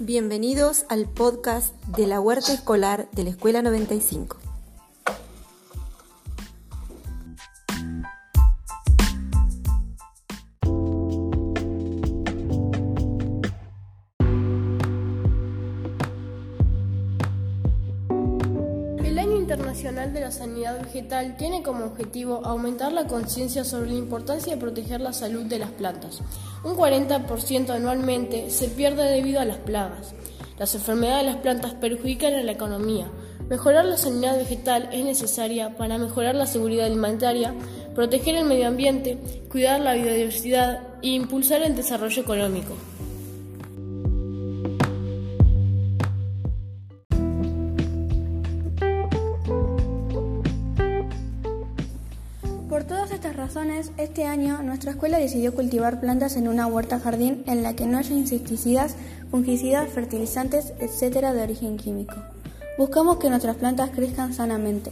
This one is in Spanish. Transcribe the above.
Bienvenidos al podcast de la Huerta Escolar de la Escuela 95. Internacional de la Sanidad Vegetal tiene como objetivo aumentar la conciencia sobre la importancia de proteger la salud de las plantas. Un 40% anualmente se pierde debido a las plagas. Las enfermedades de las plantas perjudican a la economía. Mejorar la sanidad vegetal es necesaria para mejorar la seguridad alimentaria, proteger el medio ambiente, cuidar la biodiversidad e impulsar el desarrollo económico. Por todas estas razones, este año nuestra escuela decidió cultivar plantas en una huerta jardín en la que no haya insecticidas, fungicidas, fertilizantes, etc. de origen químico. Buscamos que nuestras plantas crezcan sanamente.